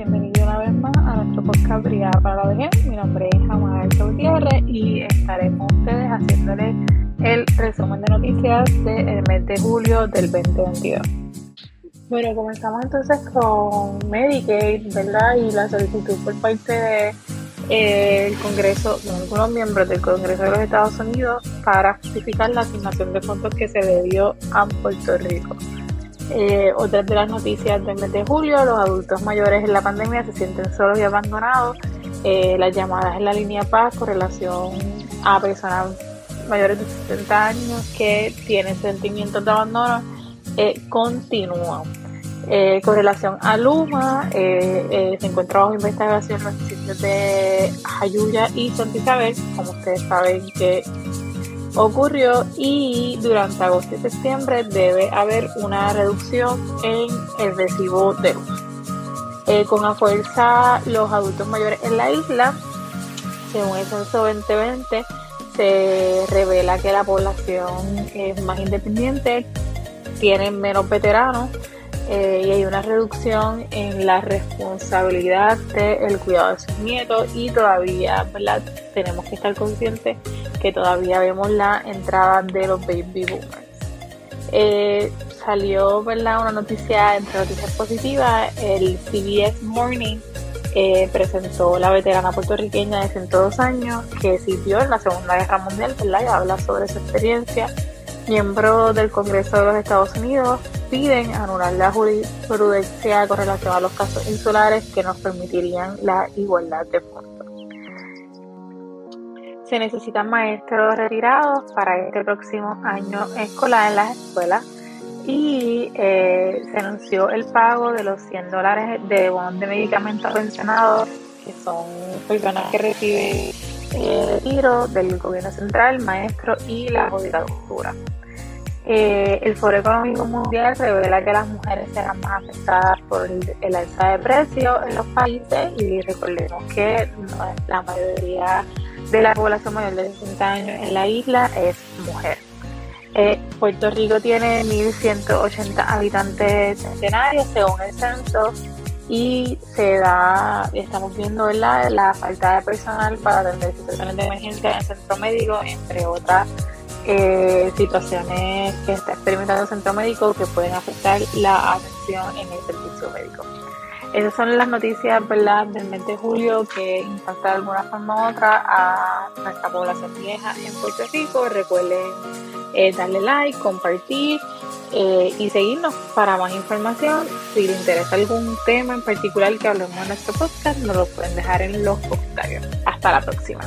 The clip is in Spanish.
bienvenido una vez más a nuestro podcast Brigada para la Vejez. Mi nombre es Amada Gutiérrez y estaremos ustedes haciéndoles el resumen de noticias del mes de julio del 2022. Bueno, comenzamos entonces con Medicaid, ¿verdad? Y la solicitud por parte del de, eh, Congreso, de algunos miembros del Congreso de los Estados Unidos para justificar la asignación de fondos que se debió a Puerto Rico. Eh, otras de las noticias del mes de julio, los adultos mayores en la pandemia se sienten solos y abandonados. Eh, las llamadas en la línea Paz con relación a personas mayores de 60 años que tienen sentimientos de abandono eh, continúan. Eh, con relación a Luma, se encuentra bajo investigación los sitios de Jayuya y Santa Isabel, como ustedes saben que ocurrió y durante agosto y septiembre debe haber una reducción en el recibo de luz. Eh, con la fuerza los adultos mayores en la isla, según el censo 2020, se revela que la población es más independiente, tienen menos veteranos eh, y hay una reducción en la responsabilidad del cuidado de sus nietos y todavía tenemos que estar conscientes que todavía vemos la entrada de los baby boomers. Eh, salió ¿verdad? una noticia, entre noticias positivas, el CBS Morning eh, presentó la veterana puertorriqueña de 102 años que sirvió en la Segunda Guerra Mundial y habla sobre su experiencia. Miembros del Congreso de los Estados Unidos piden anular la jurisprudencia con relación a los casos insulares que nos permitirían la igualdad de fondos. Se necesitan maestros retirados para este próximo año escolar en las escuelas y eh, se anunció el pago de los 100 dólares de bonos de medicamentos pensionados, que son personas que reciben eh, retiro del gobierno central, maestro y la judicatura. Eh, el Foro Económico Mundial revela que las mujeres serán más afectadas por el, alza de precios en los países y recordemos que la mayoría de la población mayor de 60 años en la isla es mujer. Eh, Puerto Rico tiene 1.180 habitantes centenarios según el censo y se da, estamos viendo la falta de personal para atender situaciones de emergencia en el centro médico, entre otras eh, situaciones que está experimentando el centro médico que pueden afectar la atención en el servicio médico. Esas son las noticias ¿verdad? del mes de julio que impactan de alguna forma u otra a nuestra población vieja en Puerto Rico. Recuerden eh, darle like, compartir eh, y seguirnos para más información. Si les interesa algún tema en particular que hablemos en nuestro podcast, nos lo pueden dejar en los comentarios. Hasta la próxima.